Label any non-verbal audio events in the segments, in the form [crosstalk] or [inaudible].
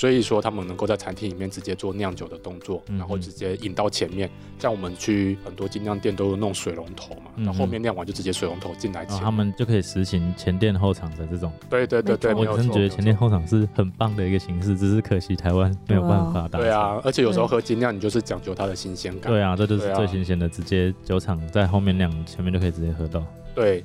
所以说他们能够在餐厅里面直接做酿酒的动作，嗯然后直接引到前面。像我们去很多精酿店都有弄水龙头嘛，嗯然后后面酿完就直接水龙头进来。他们就可以实行前店后厂的这种。对对对对，我真的觉得前店后厂是很棒的一个形式，只是可惜台湾没有办法达成。对啊，而且有时候喝精酿，你就是讲究它的新鲜感。对啊，这就是最新鲜的，直接酒厂在后面酿，前面就可以直接喝到。对，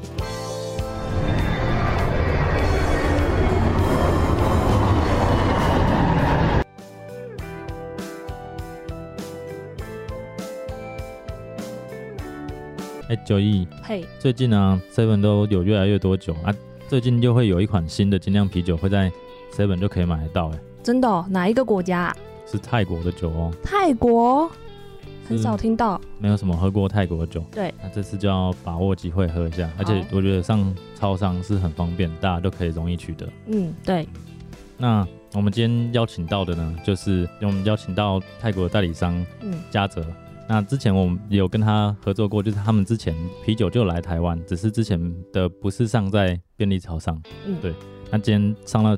哎，九亿，嘿，最近呢，Seven 都有越来越多酒啊，最近就会有一款新的精酿啤酒会在 Seven 就可以买得到，哎，真的哦、哪一个国家？啊、是泰国的酒哦，泰国，很少听到。没有什么喝过泰国的酒，对，那这次就要把握机会喝一下，而且我觉得上超商是很方便，大家都可以容易取得。嗯，对，那我们今天邀请到的呢，就是我们邀请到泰国的代理商嗯，嘉泽。那之前我们有跟他合作过，就是他们之前啤酒就来台湾，只是之前的不是上在便利超商。嗯对。那今天上到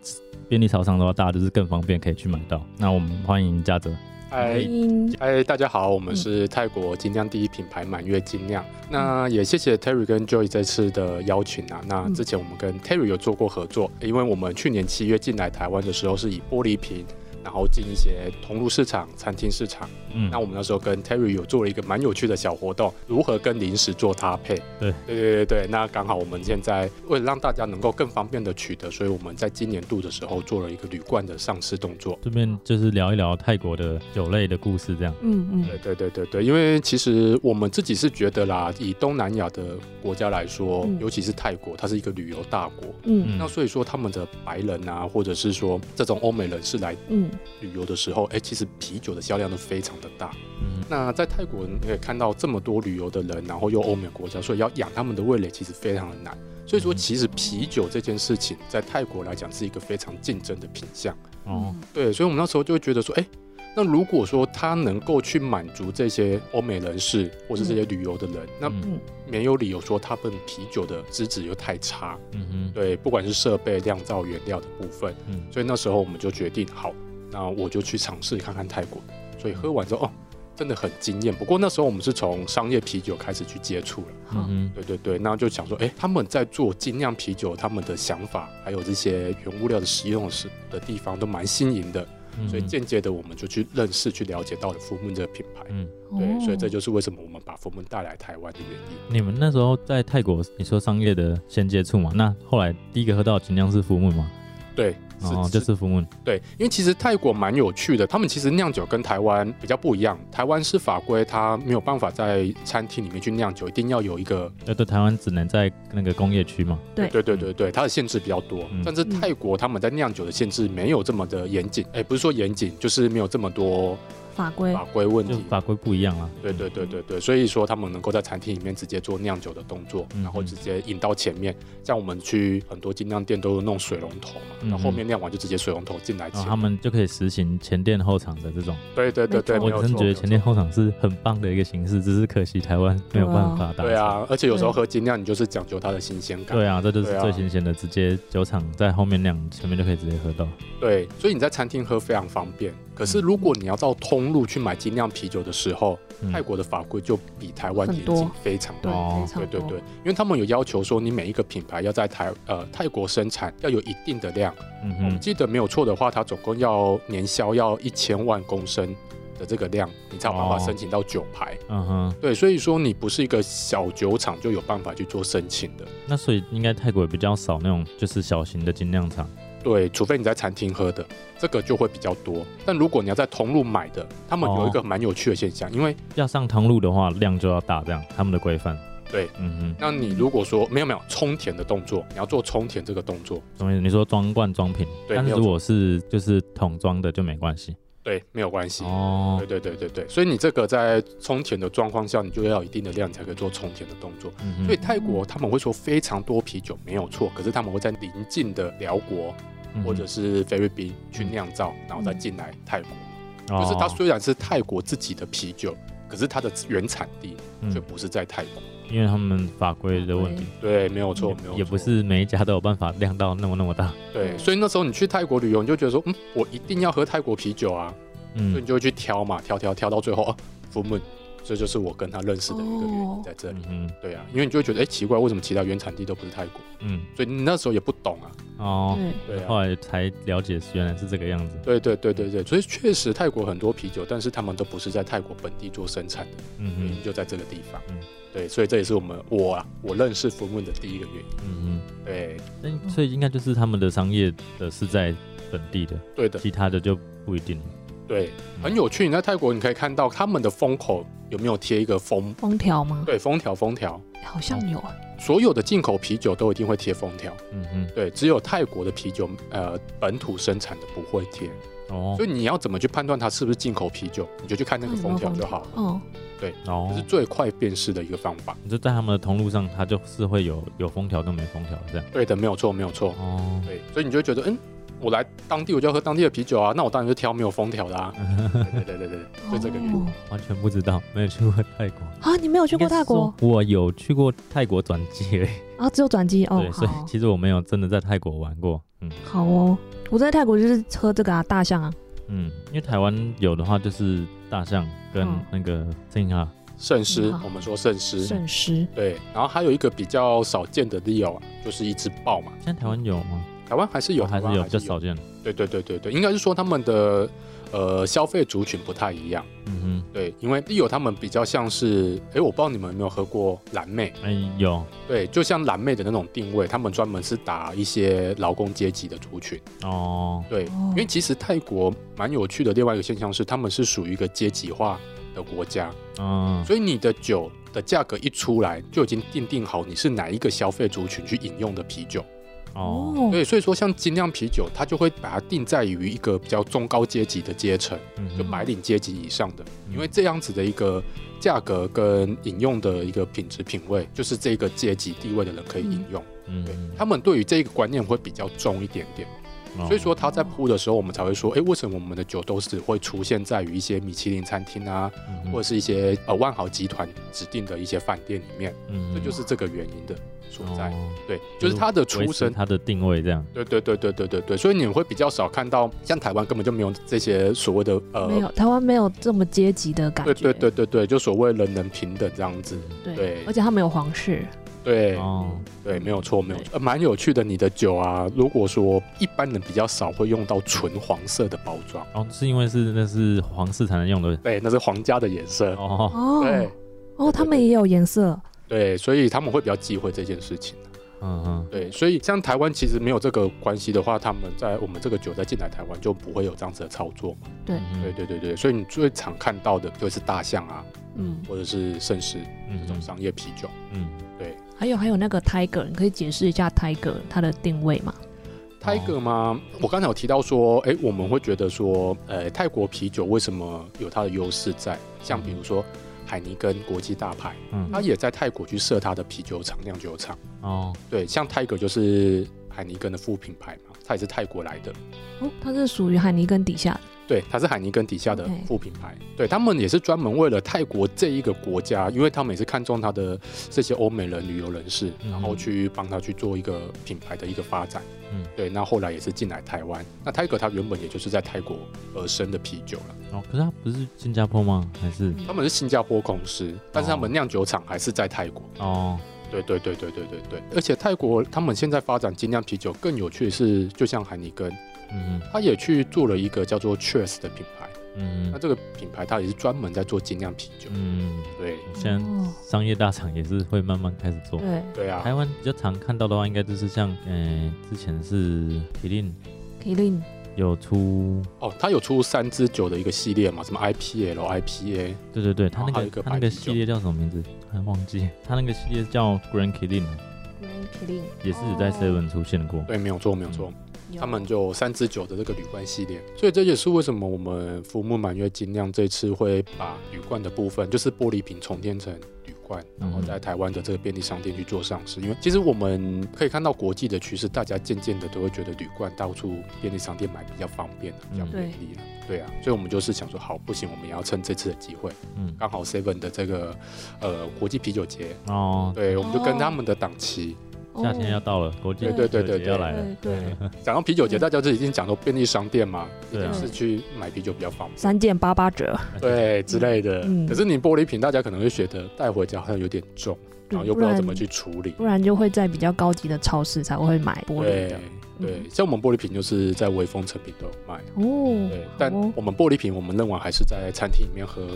便利超商的话，大家就是更方便可以去买到。那我们欢迎嘉泽。嗨嗯，嗨，大家好，我们是泰国精酿第一品牌满月精酿。那也谢谢 Terry 跟 Joy 这次的邀请啊。那之前我们跟 Terry 有做过合作，因为我们去年七月进来台湾的时候是以玻璃瓶。然后进一些同路市场、餐厅市场。嗯那我们那时候跟 Terry 有做了一个蛮有趣的小活动，如何跟零食做搭配。对对对对对，那刚好我们现在为了让大家能够更方便的取得，所以我们在今年度的时候做了一个铝罐的上市动作。这边就是聊一聊泰国的酒类的故事，这样。嗯嗯对对对对对，因为其实我们自己是觉得啦，以东南亚的国家来说，嗯尤其是泰国，它是一个旅游大国。嗯那所以说，他们的白人啊，或者是说这种欧美人士来嗯旅游的时候，哎，其实啤酒的销量都非常的大。嗯那在泰国，你可以看到这么多旅游的人，然后又欧美国家，所以要养他们的味蕾其实非常的难。所以说，嗯其实啤酒这件事情在泰国来讲是一个非常竞争的品项。哦，对，所以我们那时候就会觉得说，哎，那如果说他能够去满足这些欧美人士或是这些旅游的人，那没有理由说他们啤酒的资质又太差。嗯哼，对，不管是设备、酿造原料的部分，嗯所以那时候我们就决定，好，那我就去尝试看看泰国。所以喝完之后，哦，真的很惊艳。不过那时候我们是从商业啤酒开始去接触了。嗯，对对对，那就想说，哎，他们在做精酿啤酒，他们的想法还有这些原物料的使用是的地方都蛮新颖的。所以间接的我们就去认识、去了解到了福 mun 这个品牌。嗯，对，哦所以这就是为什么我们把福 mun 带来台湾的原因。你们那时候在泰国，你说商业的先接触嘛？那后来第一个喝到的精酿是福木吗？对，哦，就是福木。对，因为其实泰国蛮有趣的，他们其实酿酒跟台湾比较不一样。台湾是法规，它没有办法在餐厅里面去酿酒，一定要有一个呃，对，台湾只能在那个工业区嘛。对对对对对，它的限制比较多。嗯但是泰国他们在酿酒的限制没有这么的严谨，哎，不是说严谨，就是没有这么多法规法规问题。法规不一样啊。对对对对对，所以说他们能够在餐厅里面直接做酿酒的动作，嗯然后直接引到前面。像我们去很多精酿店都有弄水龙头嘛，嗯然后后面酿完就直接水龙头进来然后。他们就可以实行前店后厂的这种。对对对对，我真的觉得前店后厂是很棒的一个形式，只是可惜台湾没有办法达成。对啊，而且有时候喝精酿，你就是讲究它的新鲜感。对啊，这就是对啊最新鲜的，直接酒厂在后面酿，前面就可以直接喝到。对，所以你在餐厅喝非常方便。可是如果你要到通路去买精酿啤酒的时候，嗯泰国的法规就比台湾多严谨非常对多。对对对，因为他们有要求说，你每一个品牌要在台呃泰国生产，要有一定的量。嗯哼，我们记得没有错的话，它总共要年销要一千万公升的这个量，你才有办法哦申请到酒牌。嗯哼，对，所以说你不是一个小酒厂就有办法去做申请的。那所以应该泰国也比较少那种就是小型的精酿厂。对，除非你在餐厅喝的，这个就会比较多。但如果你要在通路买的，他们有一个蛮有趣的现象，因为要上通路的话，量就要大，这样他们的规范。对，嗯哼，那你如果说没有没有充填的动作，你要做充填这个动作，什么意思？你说装罐装瓶，对但是如果是就是桶装的就没关系。对，没有关系。哦对，对对对对，所以你这个在充填的状况下，你就要有一定的量，你才可以做充填的动作。嗯所以泰国他们会说非常多啤酒没有错，可是他们会在邻近的辽国或者是菲律宾去酿造，然后再进来泰国。就是哦它虽然是泰国自己的啤酒，可是它的原产地却嗯，不是在泰国。因为他们法规的问题，对，没有错，没有错，也不是每一家都有办法量到那么那么大。对。所以那时候你去泰国旅游，你就觉得说，嗯，我一定要喝泰国啤酒啊，所以嗯你就会去挑嘛，挑挑挑到最后，哦 f u m o n 这就是我跟他认识的一个原因在这里。嗯哼对啊，因为你就会觉得，哎、奇怪，为什么其他原产地都不是泰国？嗯所以你那时候也不懂啊。哦，对，啊，后来才了解原来是这个样子。对对对对对，所以确实泰国很多啤酒，但是他们都不是在泰国本地做生产的，嗯哼原因就在这个地方。嗯对，所以这也是我们我啊我认识 f m o 的第一个原因。嗯嗯对，那所以应该就是他们的商业的是在本地的，对的，其他的就不一定。对，很有趣。你在泰国你可以看到他们的风口有没有贴一个封，封条吗？对，封条封条。好像有啊。所有的进口啤酒都一定会贴封条，嗯嗯，对，只有泰国的啤酒，呃，本土生产的不会贴。哦所以你要怎么去判断它是不是进口啤酒，你就去看那个封条就好了，嗯，对哦这是，最快辨识的一个方法。你就在他们的通路上，它就是会有有封条跟没封条这样。对的，没有错，没有错。哦，对，所以你就觉得，嗯，我来当地我就要喝当地的啤酒啊，那我当然就挑没有封条的啊。[laughs] 对对对对对，就这个原因。哦完全不知道，没有去过泰国。啊，你没有去过泰国？我有去过泰国转机而已，啊？只有转机哦对，。所以，其实我没有真的在泰国玩过。嗯好哦。我在泰国就是喝这个啊，大象啊。嗯，因为台湾有的话就是大象跟嗯那个正哈，圣诗嗯好，我们说圣诗，圣诗。对，然后还有一个比较少见的 Leo 啊，就是一只豹嘛。现在台湾有吗？台湾还是有，哦还是有，台湾比较少见。对对对对对，应该是说他们的呃消费族群不太一样。嗯哼对，因为 Leo 他们比较像是，哎，我不知道你们有没有喝过蓝妹，哼，哎有对，就像蓝妹的那种定位，他们专门是打一些劳工阶级的族群。哦，对，哦因为其实泰国蛮有趣的，另外一个现象是，他们是属于一个阶级化的国家，嗯所以你的酒的价格一出来，就已经定定好你是哪一个消费族群去饮用的啤酒。哦，对，所以说像精酿啤酒，它就会把它定在于一个比较中高阶级的阶层，嗯就白领阶级以上的，嗯。因为这样子的一个价格跟饮用的一个品质品味，就是这个阶级地位的人可以饮用。对嗯。对，他们对于这个观念会比较重一点点。哦所以说他在铺的时候，我们才会说，哎，为什么我们的酒都是会出现在于一些米其林餐厅啊，嗯或者是一些呃万豪集团指定的一些饭店里面，嗯这就是这个原因的所在。哦对，就是它的出身。它的定位这样。对对对对对对对，所以你会比较少看到，像台湾根本就没有这些所谓的呃，没有，台湾没有这么阶级的感觉。对对对对对，就所谓人人平等这样子。对对而且他没有皇室。对，哦，对，没有错，没有错，呃蛮有趣的。你的酒啊，如果说一般人比较少会用到纯黄色的包装，哦，是因为是那是皇室才能用的。对，那是皇家的颜色。哦，哦对哦，他们也有颜色。对，所以他们会比较忌讳这件事情。嗯哼，对，所以像台湾其实没有这个关系的话，他们在我们这个酒在进来台湾就不会有这样子的操作嘛。对对，对对对，所以你最常看到的就是大象啊，嗯，或者是盛世这种商业啤酒。嗯，对还有还有那个 Tiger，你可以解释一下 Tiger 它的定位吗？，Tiger 吗？我刚才有提到说，哎，我们会觉得说，呃，泰国啤酒为什么有它的优势在？像比如说海尼根国际大牌，嗯它也在泰国去设它的啤酒厂、酿酒厂。哦，对，像 Tiger 就是海尼根的副品牌嘛，它也是泰国来的。哦，它是属于海尼根底下的。对，它是海尼根底下的副品牌。对他们也是专门为了泰国这一个国家，因为他们也是看中它的这些欧美人旅游人士，嗯然后去帮他去做一个品牌的一个发展。嗯，对，那后来也是进来台湾。那 Tiger 它原本也就是在泰国而生的啤酒了，哦，可是它不是新加坡吗？还是他们是新加坡公司，但是他们酿酒厂还是在泰国。哦，对对对对对对对，而且泰国他们现在发展精酿啤酒更有趣的是，就像海尼根，嗯，他也去做了一个叫做 Cheers 的品牌。嗯，那这个品牌它也是专门在做精酿啤酒。嗯，对。现在哦，商业大厂也是会慢慢开始做。对。对啊，台湾比较常看到的话，应该就是像，呃，之前是 Kilin，Kilin 有出，哦，它有出三支酒的一个系列嘛，什么 IPL、IPA，对对对，它那个个它那个系列叫什么名字？还忘记，它那个系列叫 Grand Killing，Grand Killing 也是有在哦。Seven 出现过。对，没有错，没有错。有他们就三支酒的这个铝罐系列，所以这也是为什么我们福木满月精酿这次会把铝罐的部分，就是玻璃瓶重添成铝罐，然后在台湾的这个便利商店去做上市。因为其实我们可以看到国际的趋势，大家渐渐的都会觉得铝罐到处便利商店买比较方便，比较嗯。便利了。对啊，所以我们就是想说，好，不行，我们也要趁这次的机会，嗯，刚好 Seven 的这个呃国际啤酒节，哦，对，我们就跟哦。他们的档期。夏天要到了，国际对对对对啤酒节要来了。对对，讲到啤酒节，大家就已经讲到便利商店嘛，一定是去买啤酒比较方便。三件八八折，[laughs] 对之类的。嗯可是你玻璃瓶，大家可能会觉得带回家好像有点重，然后又不知道怎么去处理。不然就会在比较高级的超市才会买玻璃对的。对，像我们玻璃瓶就是在微风成品都有卖。哦，对，但我们玻璃瓶，我们认为还是在餐厅里面喝有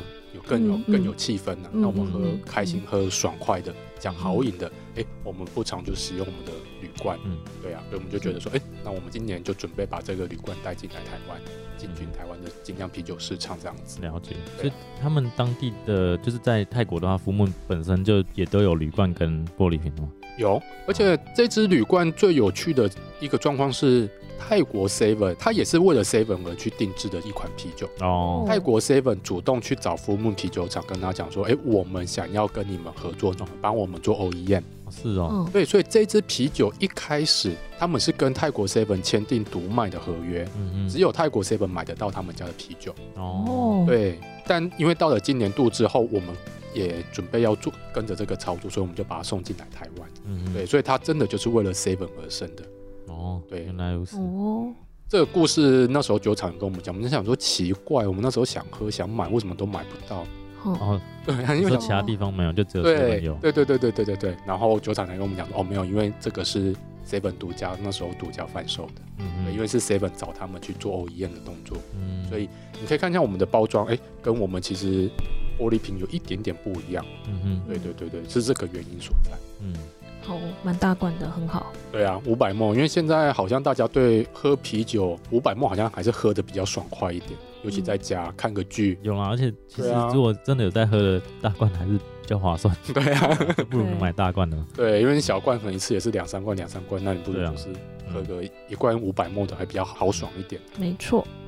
更有更有气氛呢。嗯那我们喝开心、喝爽快的，讲好饮的，哎，我们不常就使用我们的铝罐。嗯，对啊，所以我们就觉得说，哎，那我们今年就准备把这个铝罐带进来台湾，进军台湾的精酿啤酒市场这样子。了解。对所以他们当地的就是在泰国的话，福木本身就也都有铝罐跟玻璃瓶吗？有，而且这支铝罐最有趣的一个状况是，泰国 Seven 它也是为了 Seven 而去定制的一款啤酒。哦，泰国 Seven 主动去找福木啤酒厂，跟他讲说：“哎，我们想要跟你们合作，帮我们做 OEM。是哦，嗯，对，所以这支啤酒一开始他们是跟泰国 Seven 签订独卖的合约，嗯只有泰国 Seven 买得到他们家的啤酒。哦，对，但因为到了今年度之后，我们也准备要做跟着这个操作，所以我们就把它送进来台湾。嗯对，，所以它真的就是为了 Seven 而生的。哦，对原来如此。哦，这个故事那时候酒厂跟我们讲，我们就想说奇怪，我们那时候想喝想买，为什么都买不到？哦，哦，对，因为其他地方没有，就只有 seven 对有。对对对对对对对，然后酒厂才跟我们讲说，哦，没有，因为这个是 Seven 独家，那时候独家贩售的，嗯对，因为是 Seven 找他们去做 OEM 的动作，嗯所以你可以看一下我们的包装，哎，跟我们其实玻璃瓶有一点点不一样，嗯哼，对对对对，是这个原因所在。嗯，好，蛮大罐的，很好。对啊，五百梦，因为现在好像大家对喝啤酒五百梦好像还是喝的比较爽快一点，尤其在家看个剧。有啊，而且其实如果真的有在喝的大罐，还是比较划算，[laughs] 对啊，[laughs] 不如对买大罐的。对，因为你小罐可能一次也是两三罐两三罐，那你不如就是喝个一罐五百梦的还比较豪爽一点。没错，嗯，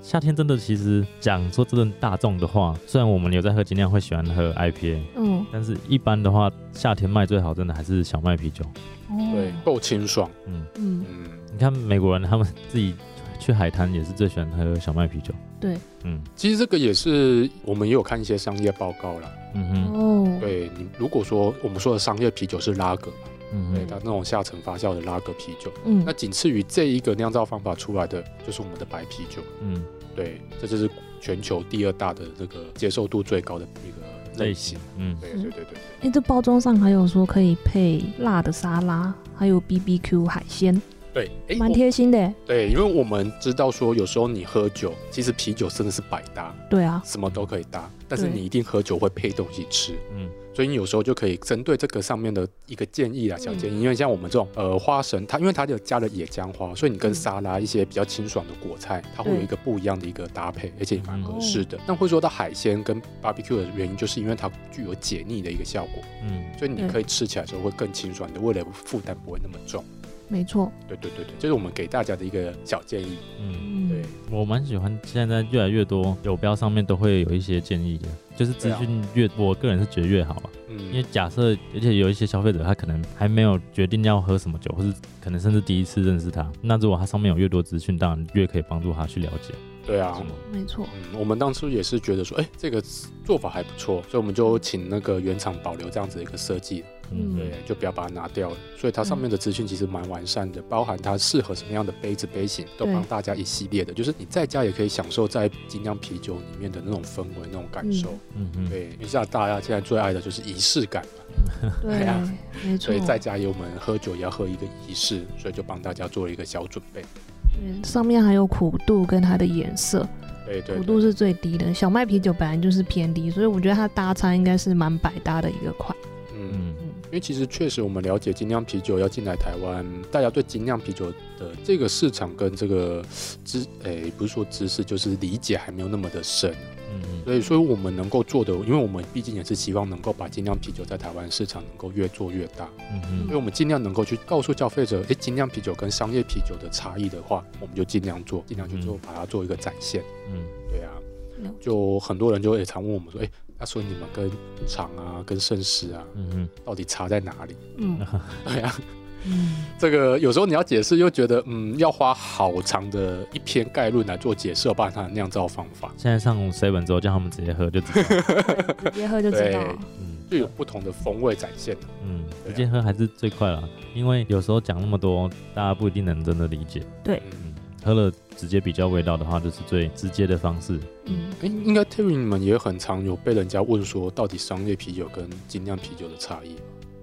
夏天真的，其实讲说真的大众的话，虽然我们有在喝精酿，会喜欢喝 IPA，嗯，但是一般的话，夏天卖最好真的还是小麦啤酒。哦对，够清爽。嗯，嗯，嗯，你看美国人他们自己去海滩也是最喜欢喝小麦啤酒。对，嗯其实这个也是我们也有看一些商业报告啦。嗯哼，哦，对你如果说我们说的商业啤酒是拉格嗯对，它那种下层发酵的拉格啤酒，嗯那，仅次于这一个酿造方法出来的就是我们的白啤酒。嗯，对，这就是全球第二大的这个接受度最高的一个类型。嗯，对对对对对。哎，这包装上还有说可以配辣的沙拉，还有 BBQ 海鲜，对，哎，蛮我贴心的耶。对，因为我们知道说，有时候你喝酒，其实啤酒真的是百搭，对啊，什么都可以搭，但是你一定喝酒会配东西吃。嗯，所以你有时候就可以针对这个上面的一个建议啊，小建议，因为像我们这种呃花神，它因为它有加了野姜花，所以你跟嗯沙拉一些比较清爽的果菜，它会有一个不一样的一个搭配，而且也蛮合适哦的。那会说到海鲜跟 barbecue 的原因，就是因为它具有解腻的一个效果，嗯，所以你可以吃起来的时候会更清爽，你的味蕾负担不会那么重。没错，对对对对，这是我们给大家的一个小建议。嗯，嗯，对，我蛮喜欢现在越来越多酒标上面都会有一些建议的，就是资讯越，我个人是觉得越好啊。嗯因为嗯，假设，而且有一些消费者他可能还没有决定要喝什么酒，或是可能甚至第一次认识他，那如果他上面有越多资讯，当然越可以帮助他去了解。对啊没错，嗯，我们当初也是觉得说，哎，这个做法还不错，所以我们就请那个原厂保留这样子的一个设计。嗯对，就不要把它拿掉了。所以它上面的资讯其实蛮完善的，包含它适合什么样的杯子、杯型，都帮大家一系列的。就是你在家也可以享受在精酿啤酒里面的那种氛围、那种感受。嗯嗯，对，因为像大家现在最爱的就是仪式感嘛，[laughs] 对啊，没错 [laughs] 所以，在家有我们喝酒也要喝一个仪式，所以就帮大家做了一个小准备。对上面还有苦度跟它的颜色，对对对苦度是最低的。小麦啤酒本来就是偏低，所以我觉得它搭餐应该是蛮百搭的一个款。因为其实确实我们了解精酿啤酒要进来台湾，大家对精酿啤酒的这个市场跟这个知，诶，不是说知识，就是理解还没有那么的深。嗯嗯。所以，所以我们能够做的，因为我们毕竟也是希望能够把精酿啤酒在台湾市场能够越做越大，嗯嗯。所以我们尽量能够去告诉消费者，诶，精酿啤酒跟商业啤酒的差异的话，我们就尽量做，尽量去做，把它做一个展现。嗯。对啊，就很多人就也常问我们说，诶，他说你们跟厂啊、跟盛世啊，嗯嗯到底差在哪里？嗯。[laughs] 对啊，嗯，这个有时候你要解释，又觉得嗯，要花好长的一篇概论来做解释，包含它的酿造方法，现在上 seven 之后叫他们直接喝就知道，[laughs] 直接喝就知道。了。嗯就有不同的风味展现。嗯，直接喝还是最快了，因为有时候讲那么多，大家不一定能真的理解。对，嗯，喝了直接比较味道的话，就是最直接的方式。嗯，哎，应该 Terry 你们也很常有被人家问说，到底商业啤酒跟精酿啤酒的差异？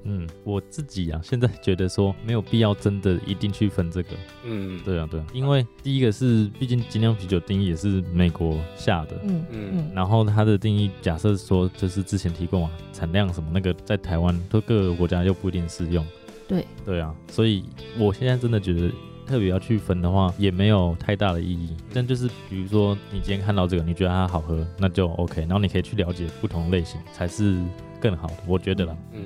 嗯，我自己啊，现在觉得说没有必要真的一定去分这个。嗯，对啊，对啊，因为第一个是，毕竟精酿啤酒定义也是美国下的，嗯嗯嗯然后它的定义假设说就是之前提过嘛，产量什么那个在台湾都各个国家又不一定适用。对对啊，所以我现在真的觉得特别要去分的话，也没有太大的意义。但就是比如说你今天看到这个，你觉得它好喝，那就 OK，然后你可以去了解不同类型才是更好的，我觉得啦，嗯，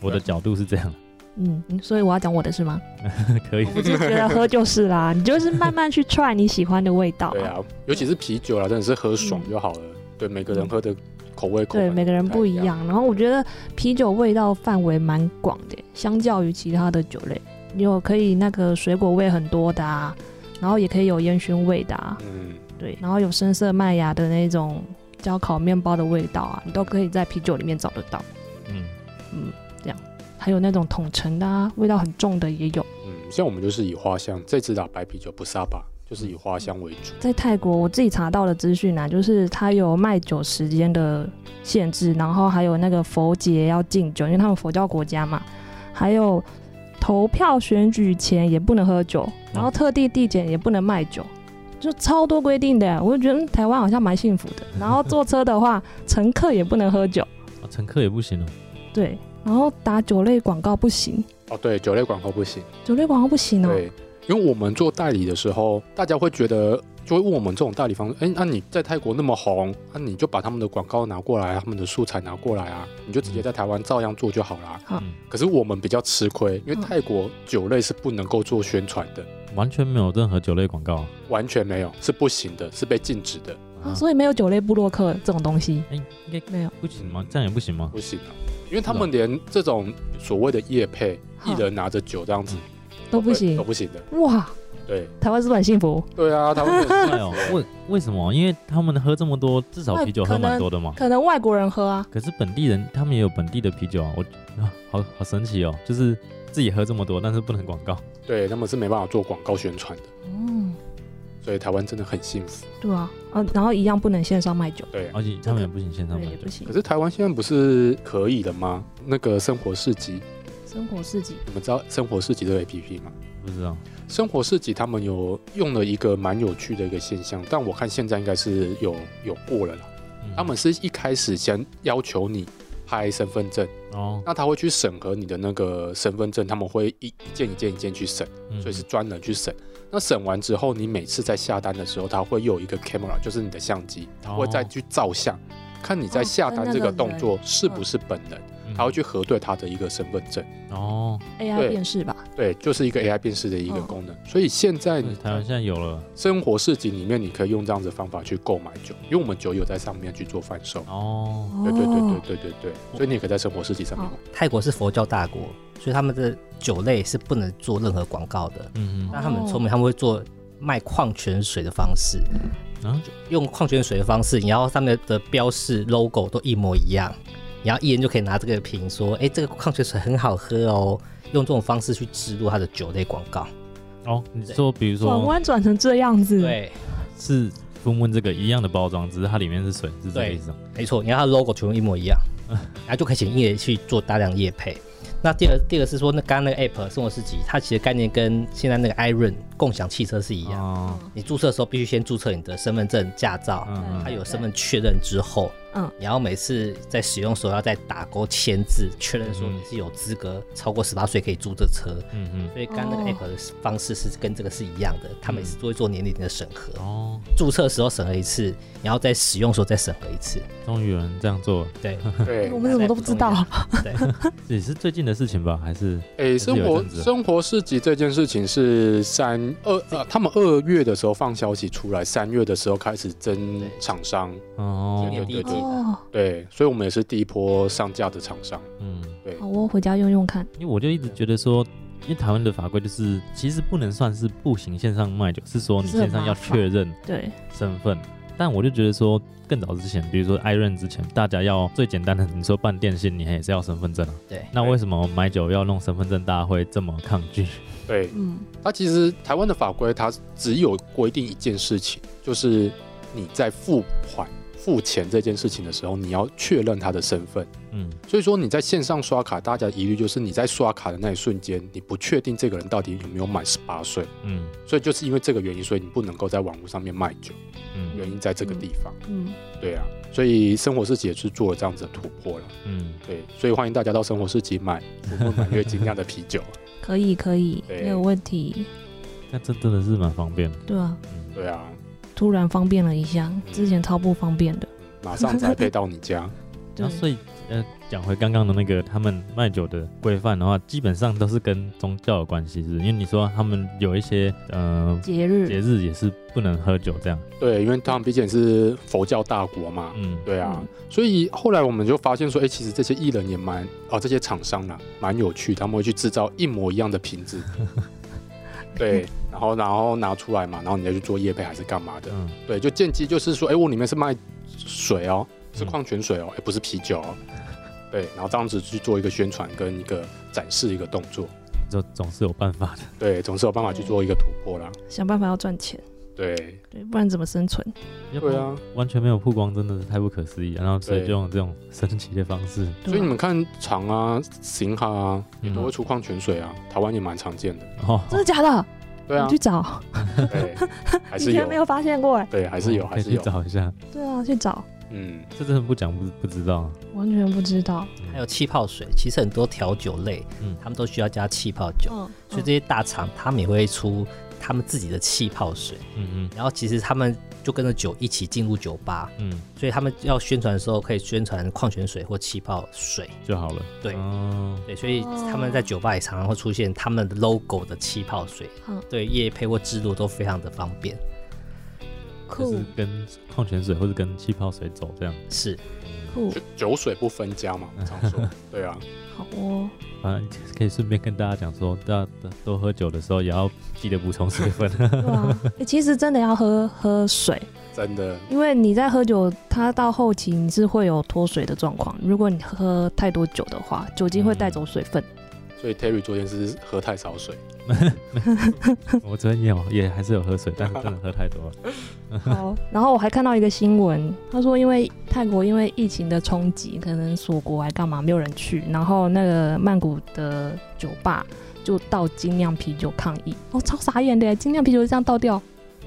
我的角度是这样，嗯，嗯所以我要讲我的是吗？[laughs] 可以我。就觉得喝就是啦，[laughs] 你就是慢慢去 try 你喜欢的味道。对啊，尤其是啤酒啦，真的是喝爽就好了。对，每个人喝的口味口对，每个人不一样。然后我觉得啤酒味道范围蛮广的，相较于其他的酒类，有可以那个水果味很多的啊，然后也可以有烟熏味的啊，嗯，对，然后有深色麦芽的那种焦烤面包的味道啊，你都可以在啤酒里面找得到。嗯，嗯，这样，还有那种统称的啊，味道很重的也有。嗯，像我们就是以花香，这次打白啤酒不沙吧，就是以花香为主。在泰国，我自己查到的资讯啊，就是它有卖酒时间的限制，然后还有那个佛节要禁酒，因为他们佛教国家嘛，还有投票选举前也不能喝酒，然后特地地检也不能卖酒，就超多规定的。我就觉得、嗯台湾好像蛮幸福的。[laughs] 然后坐车的话，乘客也不能喝酒，啊乘客也不行哦。对，然后打酒类广告不行，哦，对，酒类广告不行。酒类广告不行哦。对，因为我们做代理的时候，大家会觉得，就会问我们这种代理方，哎，那、你在泰国那么红，那、你就把他们的广告拿过来，他们的素材拿过来啊，你就直接在台湾照样做就好啦。嗯，可是我们比较吃亏，因为嗯泰国酒类是不能够做宣传的，完全没有任何酒类广告。完全没有，是不行的，是被禁止的，啊，所以没有酒类部落客这种东西，哎、应该没有。不行吗？这样也不行吗？不行啊，因为他们连这种所谓的夜配，好艺人拿着酒这样子都不行都不行的。哇，对台湾是不是很幸福？对啊，他们 [laughs] 哎呦，为为什么？因为他们喝这么多，至少啤酒喝蛮多的嘛。可能外国人喝啊，可是本地人他们也有本地的啤酒啊，我啊，好好神奇哦，就是自己喝这么多，但是不能广告。对他们是没办法做广告宣传的，嗯，所以台湾真的很幸福。对啊，啊，然后一样不能线上卖酒，对啊，而且他们也不行线上卖，酒也不。行可。是台湾现在不是可以的吗？那个生活市集，生活市集，你们知道生活市集这个 APP 吗？不知道，生活市集他们有用了一个蛮有趣的一个现象，但我看现在应该是有有过了啦。嗯。他们是一开始先要求你拍身份证，哦，那他会去审核你的那个身份证，他们会一一件一件一件去审，嗯。所以是专人去审。那审完之后，你每次在下单的时候，他会有一个 camera，就是你的相机，他会再去照相，看你在下单这个动作是不是本人，嗯他会去核对他的一个身份证。哦，AI 辨识吧，对，就是一个 AI 辨识的一个功能。所以现在你台湾现在有了。生活市集里面，你可以用这样子的方法去购买酒，因为我们酒有在上面去做贩售。哦，对对对对哦，对对对，所以你也可以在生活市集上面买。泰国是佛教大国，所以他们的酒类是不能做任何广告的。嗯那他们很聪明，他们会做卖矿泉水的方式，嗯。啊，用矿泉水的方式，然后上面的标示 logo 都一模一样，然后艺人就可以拿这个瓶说，哎，这个矿泉水很好喝哦，用这种方式去植入他的酒类广告。哦，你说比如转说弯转成这样子，，对，是分问这个一样的包装，只是它里面是水，是这个意思吗？没错，你看它的 logo 全部一模一样，[laughs] 然后就可以请艺人去做大量业配。那第二第二个是说，那刚刚那个 app 生活市集，它其实概念跟现在那个 iron 共享汽车是一样。哦，你注册的时候必须先注册你的身份证、驾照，嗯它有身份确认之后，嗯，然后每次在使用时候要再打勾签字，确认说嗯。你是有资格超过十八岁可以租这车。嗯嗯，所以刚刚那个哦。app 的方式是跟这个是一样的，他每次都会做年龄的审核，哦，注册时候审核一次，然后在使用时候再审核一次。终于有人这样做了，对，[laughs] 对。我，们怎么都不知道？对，[laughs] 也是最近的事情吧？还是诶，是有生活生活市集这件事情是三二呃，他们二月的时候放消息出来，三月的时候开始征对厂商，哦，哦，对，所以我们也是第一波上架的厂商，嗯，对。好，我回家用用看。因为我就一直觉得说，因为台湾的法规就是其实不能算是步行线上卖酒，是说你线上要确认对，身份。但我就觉得说，更早之前，比如说 i r o n 之前，大家要最简单的，你说办电信，你也是要身份证啊。对，那为什么买酒要弄身份证，大家会这么抗拒？对，嗯，它其实台湾的法规它只有规定一件事情，就是你在付款付钱这件事情的时候，你要确认他的身份。嗯所以说你在线上刷卡，大家的疑虑就是你在刷卡的那一瞬间，你不确定这个人到底有没有满十八岁，嗯所以就是因为这个原因，所以你不能够在网络上面卖酒，嗯原因在这个地方。嗯，对啊，所以生活市集也是做了这样子的突破了。嗯，对，所以欢迎大家到生活市集买福木满月精酿的啤酒。[laughs] 可以可以，没有问题。那这真的是蛮方便的。对啊，嗯，对啊，突然方便了一下，之前超不方便的。马上宅配到你家。[laughs] 所以呃，讲回刚刚的那个他们卖酒的规范的话，基本上都是跟宗教有关系，是不是因为你说他们有一些呃节日节日也是不能喝酒这样。对，因为他们毕竟也是佛教大国嘛。嗯，对啊，嗯所以后来我们就发现说，哎、其实这些艺人也蛮哦，这些厂商啊，蛮有趣，他们会去制造一模一样的瓶子，[laughs] 对，然后然后拿出来嘛，然后你再去做业配还是干嘛的，嗯。对，就间接就是说，哎、我里面是卖水哦，是嗯矿泉水哦，哎、不是啤酒哦，[laughs] 对，然后这样子去做一个宣传跟一个展示一个动作，就总是有办法的。对，总是有办法去做一个突破啦，想办法要赚钱，对，对，不然怎么生存？对啊，完全没有曝光，真的是太不可思议了。然后所以就用这种神奇的方式，所以你们看厂啊、型哈啊，也都嗯会出矿泉水啊，台湾也蛮常见的，哦，真的假的？对啊。你去，找，对，还是有。以前没，有发现过？哎。对，还是有，还是有，找一下。对啊，去找，嗯，这真的不讲不不知道。完全不知道。嗯。还有气泡水，其实很多调酒类，嗯。他们都需要加气泡酒，嗯，所以这些大厂他们也会出他们自己的气泡水，嗯嗯。然后其实他们就跟着酒一起进入酒吧，嗯，所以他们要宣传的时候可以宣传矿泉水或气泡水，就好了。对。哦，对，所以他们在酒吧也常常会出现他们的 logo 的气泡水，嗯对，业配或制度都非常的方便，酷。就是跟矿泉水或者跟气泡水走这样。是。酷，酒酒水不分家嘛，常说，[laughs] 对啊，好哦。反正可以顺便跟大家讲说，大家多喝酒的时候也要记得补充水分。[laughs] 对啊，欸其实真的要喝喝水，真的，因为你在喝酒，它到后期你是会有脱水的状况。如果你喝太多酒的话，酒精会带走水分。所以 Terry 昨天是喝太少水，[laughs] 我昨天也有也还是有喝水，但是真的喝太多了。[laughs] 好，然后我还看到一个新闻，他说因为泰国因为疫情的冲击，可能锁国还干嘛，没有人去，然后那个曼谷的酒吧就倒精酿啤酒抗议，哦，超傻眼的耶，精酿啤酒就这样倒掉，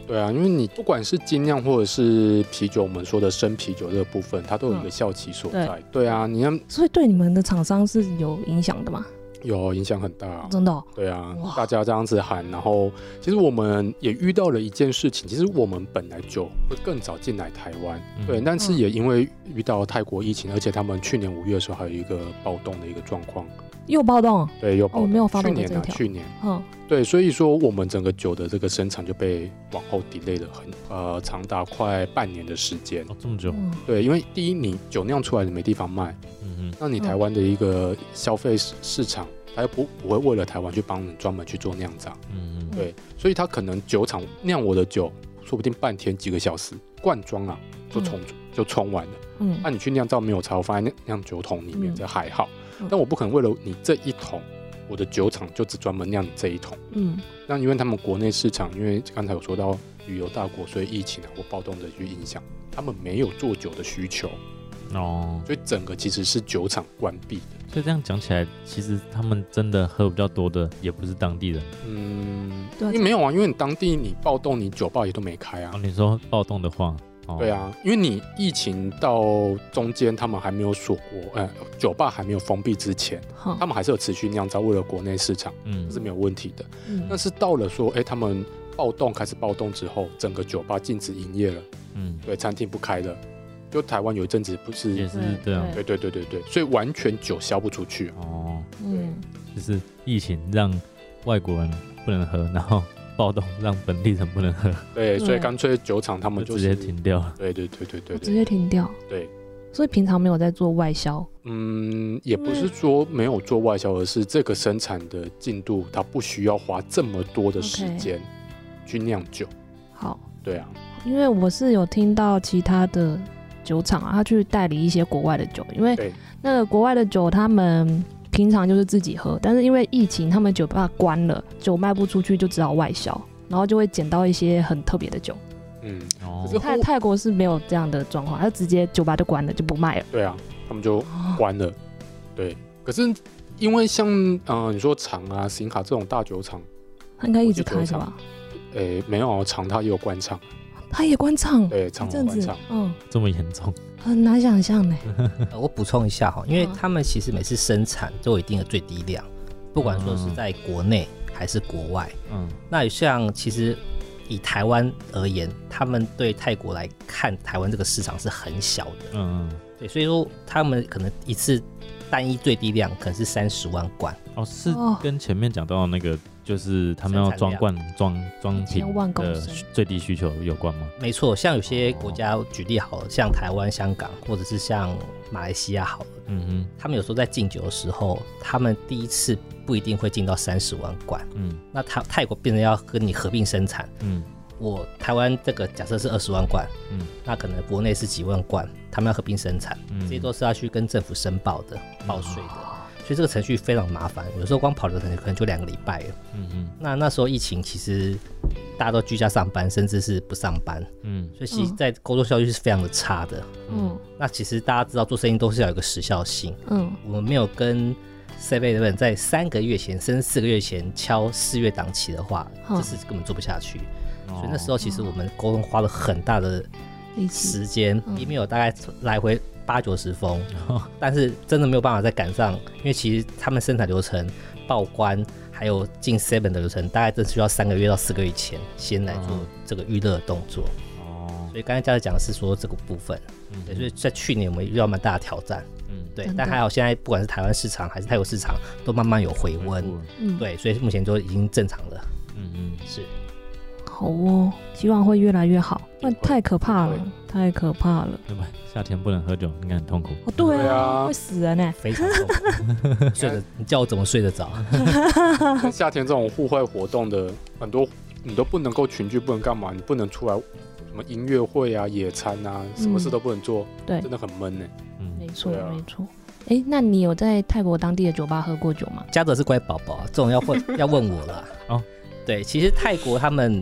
对啊，因为你不管是精酿或者是啤酒，我们说的生啤酒这个部分，它都有一个效期所在。对啊，你看所以对你们的厂商是有影响的吗？有影响很大。真的、哦？对啊，大家这样子喊，然后其实我们也遇到了一件事情，其实我们本来就会更早进来台湾，嗯对，但是也因为遇到泰国疫情，而且他们去年五月的时候还有一个暴动的一个状况，又暴动？对，又暴动哦没有 follow 去年啊，到这条去年，嗯，对，所以说我们整个酒的这个生产就被往后 delay 了很呃长达快半年的时间。哦，这么久。嗯对，因为第一，你酒酿出来你没地方卖，嗯。那你嗯台湾的一个消费市市场，它又不不会为了台湾去帮你专门去做酿造，嗯嗯。对，所以它可能酒厂酿我的酒，说不定半天几个小时灌装啊就冲、就冲完了。嗯。那、你去酿造没有差，我放在酿酿酒桶里面，嗯。这还好。嗯。但我不可能为了你这一桶，我的酒厂就只专门酿你这一桶。嗯。那因为他们国内市场，因为刚才有说到旅游大国，所以疫情啊或暴动的去影响，他们没有做酒的需求，哦，所以整个其实是酒厂关闭的。所以这样讲起来，其实他们真的喝比较多的也不是当地人。嗯，因为没有啊，因为你当地你暴动，你酒吧也都没开啊哦，。你说暴动的话，哦对，啊，因为你疫情到中间，他们还没有锁国，呃，酒吧还没有封闭之前，他，们还是有持续酿造，为了国内市场嗯这是没有问题的。嗯但是到了说，哎，他们暴动开始暴动之后，整个酒吧禁止营业了，嗯，对，餐厅不开了。就台湾有一阵子不是，也是这样。对对对对对，所以完全酒销不出去。哦，嗯，就是疫情让外国人不能喝，然后暴动让本地人不能喝，对，所以干脆酒厂他们就直就是接停掉了。对对对对对直接停掉。对，所以平常没有在做外销。嗯，也不是说没有做外销，而是这个生产的进度它不需要花这么多的时间去酿酒。好，对啊，因为我是有听到其他的酒厂啊，他去代理一些国外的酒，因为对那个国外的酒他们平常就是自己喝，但是因为疫情，他们酒吧关了，酒卖不出去，就只好外销，然后就会捡到一些很特别的酒。嗯，哦可是泰泰国是没有这样的状况，他直接酒吧就关了，就不卖了。对啊，他们就哦关了。对，可是因为像呃你说厂啊、新卡这种大酒厂，他应该一直开着吧？诶没有厂他也有关厂，他也关厂，对，一厂有阵子关厂，，嗯，这么严重？很难想象呢。呃我补充一下哈，因为嗯。他们其实每次生产都有一定的最低量，不管说是在国内还是国外。嗯。那像其实以台湾而言，他们对泰国来看，台湾这个市场是很小的，嗯嗯，对，所以说他们可能一次单一最低量可能是三十万罐，哦，是哦。跟前面讲到那个，就是他们要装罐装装瓶1000万公的最低需求有关吗？没错。像有些国家举例好了，像台湾、香港，或者是像马来西亚好了，嗯他们有时候在进酒的时候，他们第一次不一定会进到三十万罐，嗯。那他泰国变成要跟你合并生产。嗯。我台湾这个假设是二十万罐，嗯。那可能国内是几万罐，他们要合并生产，嗯，这些都是要去跟政府申报的，报税的，所以这个程序非常麻烦，有时候光跑的可能可能就两个礼拜了。嗯嗯那那时候疫情其实大家都居家上班，甚至是不上班，嗯所以其实嗯在工作效率是非常的差的。嗯那其实大家知道做生意都是要有一个时效性，嗯，我们没有跟 Seven Eleven 在三个月前甚至四个月前敲四月档期的话，嗯这是根本做不下去。哦所以那时候其实我们沟通花了很大的。时间嗯，email 大概来回八九十封，但是真的没有办法再赶上，因为其实他们生产流程、报关还有进 Seven 的流程，大概都需要三个月到四个月前先来做嗯这个预热的动作。哦，所以刚才嘉乐讲的是说这个部分，嗯。对，所以在去年我们遇到蛮大的挑战，嗯。对但还好现在不管是台湾市场还是泰国市场都慢慢有回温，嗯，，对，所以目前都已经正常了，嗯嗯。是。好哦，希望会越来越好。那太可怕了。会，太可怕了。对吧？夏天不能喝酒，应该很痛苦。哦，对对啊，啊会死人呢。非常痛苦，[laughs] 睡得你叫我怎么睡得着？像 [laughs] 夏天这种户外活动的很多，你都不能够群聚，不能干嘛，你不能出来什么音乐会啊、野餐啊，什么事都不能做，对真的很闷呢。没嗯，错对啊没错。哎，那你有在泰国当地的酒吧喝过酒吗？嘉德是乖宝宝啊，这种要问要问我了。哦，对，其实泰国他们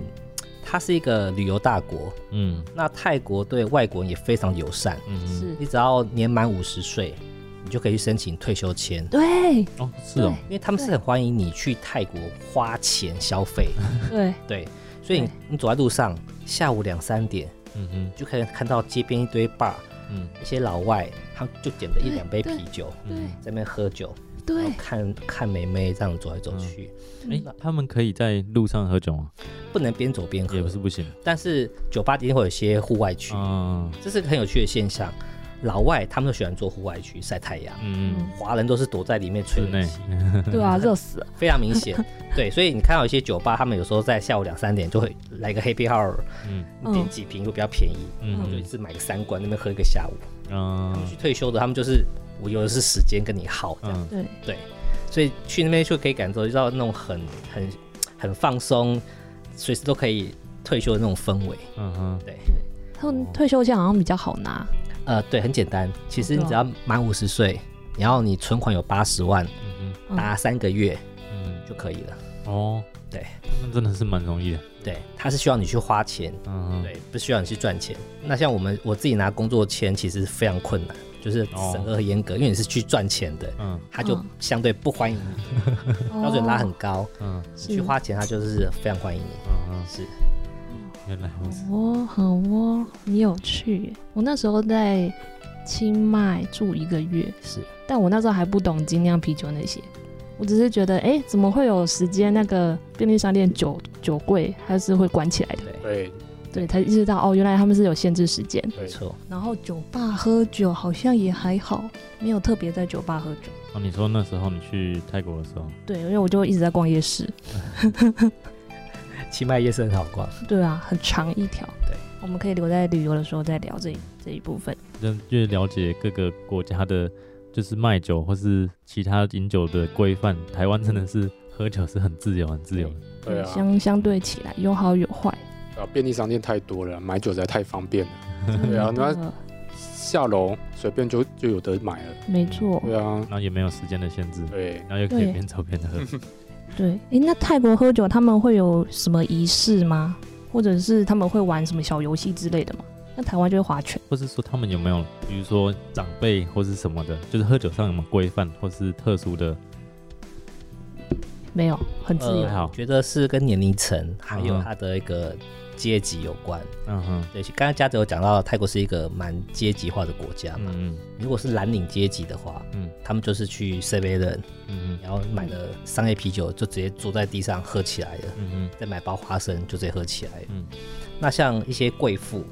它是一个旅游大国，嗯。那泰国对外国人也非常友善，嗯嗯，是，你只要年满五十岁，你就可以去申请退休签。对。哦，是哦，因为他们是很欢迎你去泰国花钱消费，对，[laughs] 对，所以你你走在路上，下午两三点，嗯哼。就可以看到街边一堆 bar，嗯。一些老外，他们就点了一对两杯啤酒，对。嗯，在那边喝酒，然对。后，看看妹妹这样走来走去，哎，他们可以在路上喝酒吗？不能边走边喝。也不，是不行。但是酒吧一定会有一些户外区，嗯，这是个很有趣的现象。老外他们都喜欢做户外区晒太阳，嗯。嗯，华人都是躲在里面吹冷气，[laughs] 对啊，热死了。非常明显。对，所以你看到一些酒吧，他们有时候在下午两三点就会来个 Happy Hour，嗯。你点几瓶又比较便宜，嗯。就一次买个三罐，那边喝一个下午。嗯他们去退休的，他们就是我有的是时间跟你耗这样，嗯。对，所以去那边就可以感受到那种很很很放松，随时都可以退休的那种氛围。嗯哼，对，他们退休金好像比较好拿。呃，对，很简单，其实你只要满五十岁，然后你存款有八十万，嗯嗯打三个月哼嗯。就可以了。哦，对，那真的是蛮容易的，对，他是需要你去花钱，嗯哼，对，不需要你去赚钱。那像我们我自己拿工作签，其实非常困难，就是哦。审核很严格，因为你是去赚钱的，嗯。他就嗯相对不欢迎你，标准拉很高。嗯。你去花钱，他就是非常欢迎你。嗯嗯，是，原来如此。哦，很哦，很有趣。我那时候在清迈住一个月，是。但我那时候还不懂精酿啤酒那些，我只是觉得，哎、怎么会有时间那个便利商店酒酒柜它是会关起来的？对，对对，才意识到哦，原来他们是有限制时间。对没，错。然后酒吧喝酒好像也还好，没有特别在酒吧喝酒。哦，你说那时候你去泰国的时候，对，因为我就一直在逛夜市。[laughs] 清迈夜市很好逛，对啊，很长一条。对，我们可以留在旅游的时候再聊这一这一部分。就越了解各个国家的，就是卖酒或是其他饮酒的规范。台湾真的是喝酒是很自由、很自由的。对啊，相相对起来有好有坏。啊，便利商店太多了，买酒实在太方便了。对啊，那下楼随便就就有得买了。没错。对啊，然后也没有时间的限制，对，然后又可以边走边喝。[laughs] 对，诶，那泰国喝酒他们会有什么仪式吗？或者是他们会玩什么小游戏之类的吗？那台湾就会划拳。或是说他们有没有，比如说长辈或是什么的，就是喝酒上有没有规范，或是特殊的？没有，很自由。还好我觉得是跟年龄层还有嗯他的一个阶级有关。嗯哼，对，刚才嘉泽有讲到，泰国是一个蛮阶级化的国家嘛。嗯如果是蓝领阶级的话，嗯他们就是去 Seven，嗯然后买了商业啤酒，就直接坐在地上喝起来了。嗯嗯再买包花生就直接喝起来。嗯那像一些贵妇，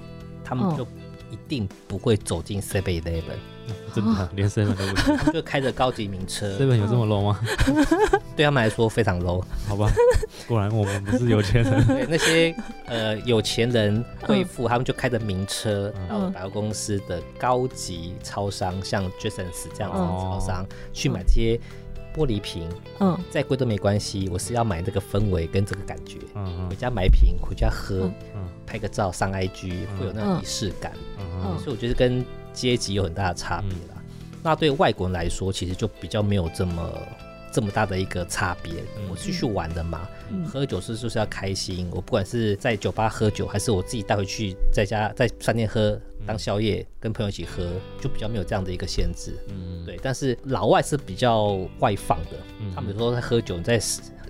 他们哦就一定不会走进 Seven Eleven，嗯，真的连 seven 都不行。[laughs] 就开着高级名车，，seven 有这么 low 吗？[laughs] 对他们来说非常 low。好吧，果然我们不是有钱人。[laughs] 对那些呃有钱人贵妇，他们就开着名车嗯。到百货公司的高级超商，像 Jasons 这样子的哦。超商去买这些玻璃瓶，嗯。再贵都没关系，我是要买这个氛围跟这个感觉。嗯回家买瓶，回家喝拍个照上 IG，会有那种嗯仪式感。嗯嗯。所以我觉得跟阶级有很大的差别啦。那对外国人来说，其实就比较没有这么这么大的一个差别。嗯。我是去玩的嘛，嗯。喝酒是就是要开心。我不管是在酒吧喝酒，还是我自己带回去在家在饭店喝当宵夜，跟朋友一起喝，就比较没有这样的一个限制。嗯，对，但是老外是比较外放的，嗯。他们有时候在喝酒，你在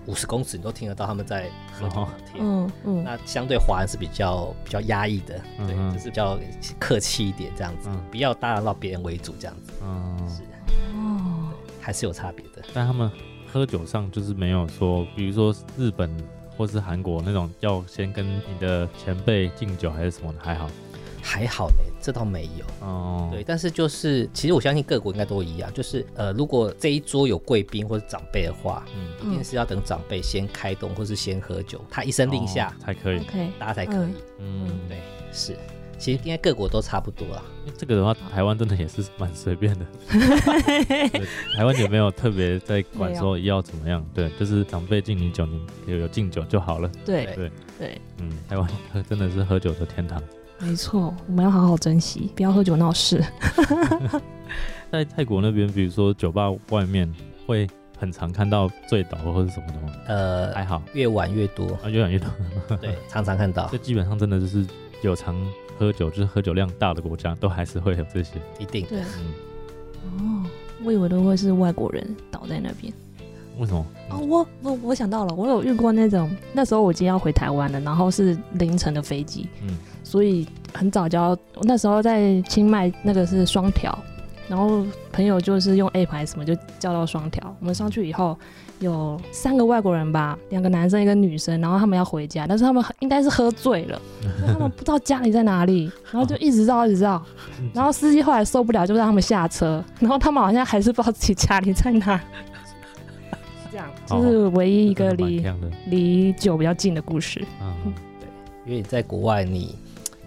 五十公尺你都听得到他们在喝酒。聊天。嗯嗯。那相对华人是比较比较压抑的，对，嗯就是比较客气一点这样子，嗯。不要打扰到别人为主这样子，嗯，是。哦，还是有差别的。但他们喝酒上就是没有说，比如说日本或是韩国那种要先跟你的前辈敬酒还是什么的，还好。还好呢，这倒没有。哦，对，但是就是，其实我相信各国应该都一样，就是呃，如果这一桌有贵宾或者长辈的话，嗯，一定是要等长辈先开动或是先喝酒，他一声令下，哦才可以。OK，大家才可以。嗯，对，是，其实应该各国都差不多啦。这个的话，台湾真的也是蛮随便的。[laughs] 台湾也没有特别在管说要怎么样，对，就是长辈敬你酒，你有有敬酒就好了。对对对，嗯，台湾喝真的是喝酒的天堂。没错，我们要好好珍惜，不要喝酒闹事。[laughs] 在泰国那边，比如说酒吧外面会很常看到醉倒或者什么的吗？呃，还好，越晚越多，啊，越晚越多。对，常常看到这，[laughs] 基本上真的就是有常喝酒，就是喝酒量大的国家，都还是会有这些。一定对，嗯，哦，我以为都会是外国人倒在那边。为什么？哦，我我我想到了，我有遇过那种，那时候我今天要回台湾了，然后是凌晨的飞机，嗯所以很早就要，那时候在清迈那个是双条，然后朋友就是用 A 牌什么就叫到双条，我们上去以后有三个外国人吧，两个男生一个女生，然后他们要回家，但是他们应该是喝醉了，[laughs] 他们不知道家里在哪里，然后就一直绕一直绕，[laughs] 然后司机后来受不了，就让他们下车，然后他们好像还是不知道自己家里在哪。是 [laughs] 这样，就是唯一一个离。离酒比较近的故事。嗯，对因为你在国外，你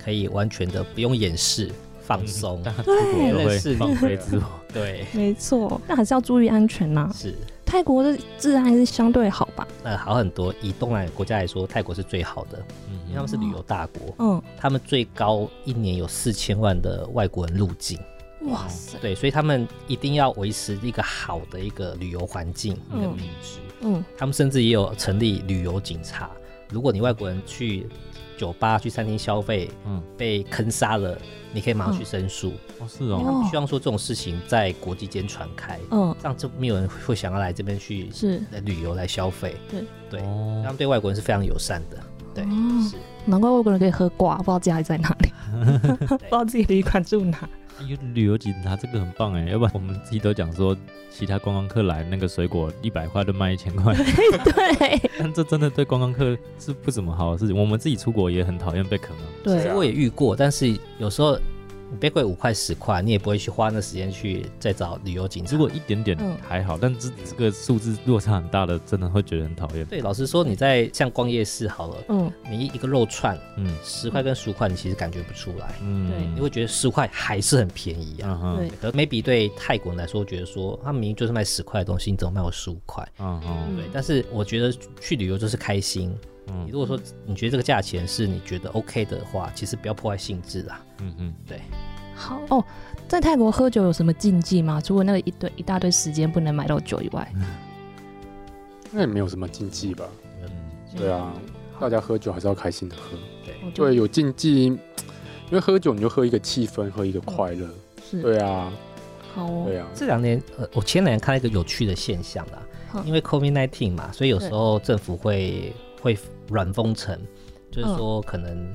可以完全的不用掩饰，放松。但出国都会认识放飞自我。对，没错，但还是要注意安全呐、是。泰国的治安还是相对好吧？呃好很多。以东南亚国家来说，泰国是最好的，嗯因为他嗯们是旅游大国，嗯，他们最高一年有四千万的外国人入境。哇塞，对，所以他们一定要维持一个好的一个旅游环境嗯跟品质。嗯他们甚至也有成立旅游警察。如果你外国人去酒吧、去餐厅消费嗯，被坑杀了，你可以马上去申诉。哦是哦哦，希望说这种事情在国际间传开，嗯，这样就没有人会想要来这边去是来旅游来消费。对对，哦他们对外国人是非常友善的。对，哦是。难怪外国人可以喝挂，不知道家里在哪里，[laughs] [laughs] 不知道自己旅馆住哪。有旅游警察这个很棒哎，要不然我们自己都讲说，其他观光客来那个水果一百块都卖一千块，[laughs] 对但这真的对观光客是不怎么好的事情。我们自己出国也很讨厌被坑啊。对啊我也遇过，但是有时候你被贵五块十块，你也不会去花那时间去再找旅游警察。如果一点点嗯还好，但这这个数字落差很大的，真的会觉得很讨厌。对，老实说，你在像逛夜市好了，嗯，你一个肉串嗯十块跟十五块，你其实感觉不出来，嗯，对你会觉得十五块还是很便宜啊。嗯哼对，可 maybe 对泰国人来说，觉得说他明明就是卖十块的东西，你怎么卖我十五块？嗯嗯对，但是我觉得去旅游就是开心。你嗯。如果说你觉得这个价钱是你觉得 OK 的话，其实不要破坏性质啦。嗯嗯，对。好。哦。在泰国喝酒有什么禁忌吗？除了那个一堆一大堆时间不能买到酒以外，那也没有什么禁忌吧？嗯。对啊，大家喝酒还是要开心的喝。对，有禁忌，因为喝酒你就喝一个气氛，喝一个快乐。是。对啊，好哦。对啊，这两年，呃，我前两年看到一个有趣的现象啦，嗯因为 COVID nineteen 嘛，所以有时候政府会会软封城，就是说可能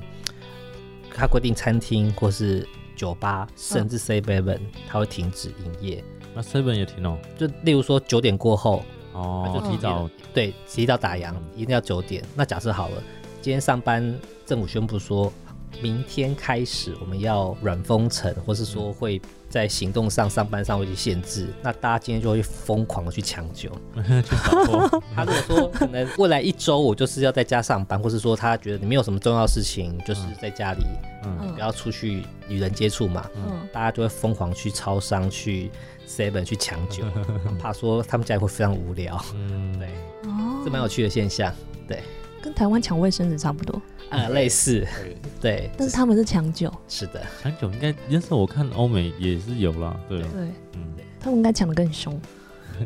他规定餐厅或是酒吧，甚至 Seven 它会停止营业。那 seven 也停哦。就例如说九点过后，它哦就，提早对提早打烊，一定要九点。那假设好了，今天上班，政府宣布说，明天开始我们要软封城，或是说会在行动上、上班上会去限制，那大家今天就会疯狂的去抢酒。[laughs] [laughs] 他如果说可能未来一周我就是要在家上班，或是说他觉得你没有什么重要事情，就是在家里嗯不要出去与人接触嘛，嗯，大家就会疯狂去超商、去 Seven 去抢酒，[laughs] 怕说他们家里会非常无聊。嗯，对，哦这蛮有趣的现象。跟台湾抢卫生纸差不多，呃，类似，对，对，但是他们是抢酒，是的，抢酒应该，那时候我看欧美也是有啦，对，对。嗯，他们应该抢的更凶。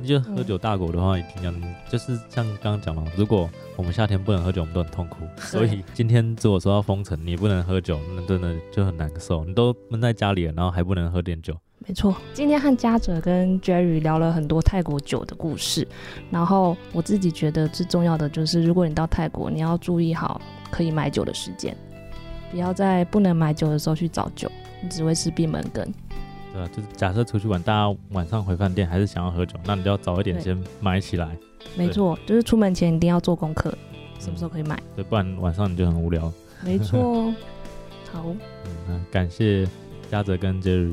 就喝酒大国的话，一定要就是像刚刚讲了，如果我们夏天不能喝酒，我们都很痛苦。所以今天如果说要封城，你不能喝酒，那真的就很难受。你都闷在家里了，然后还不能喝点酒，没错，今天和嘉哲跟 Jerry 聊了很多泰国酒的故事，然后我自己觉得最重要的就是，如果你到泰国，你要注意好可以买酒的时间，不要在不能买酒的时候去找酒，你只会是闭门羹。对啊？就是假设出去玩，大家晚上回饭店还是想要喝酒，那你就要早一点先买起来，没错，就是出门前一定要做功课，什么时候可以买。对，不然晚上你就很无聊。没错哦，[laughs] 好，嗯，那感谢嘉泽跟 Jerry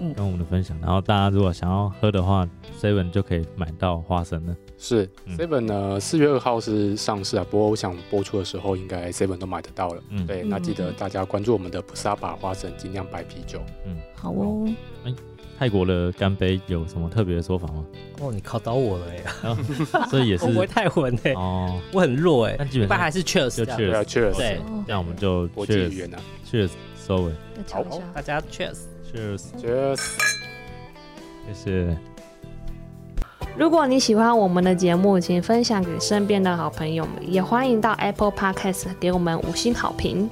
嗯。跟我们的分享。然后大家如果想要喝的话，Seven 就可以买到花生了。是嗯。Seven 呢，四月二号是上市啊，不过我想播出的时候应该 Seven 都买得到了。嗯，对，嗯那记得嗯大家关注我们的普萨巴花生精酿白啤酒。嗯。好哦，哎泰国的干杯有什么特别的说法吗？哦，你考倒我了哎，[laughs] 所以也是 [laughs] 我不会泰文哎，哦，我很弱哎，但基本上还是 Cheers 就这样。Cheers 对那我们就国际语 Cheers 言啊。Cheers 收尾。好。大家 Cheers。Cheers，，Cheers。谢谢。如果你喜欢我们的节目，请分享给身边的好朋友们，也欢迎到 Apple Podcast 给我们五星好评。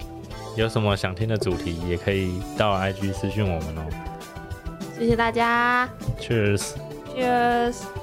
有什么想听的主题，也可以到 IG 私讯我们哦。谢谢大家 Cheers。，Cheers。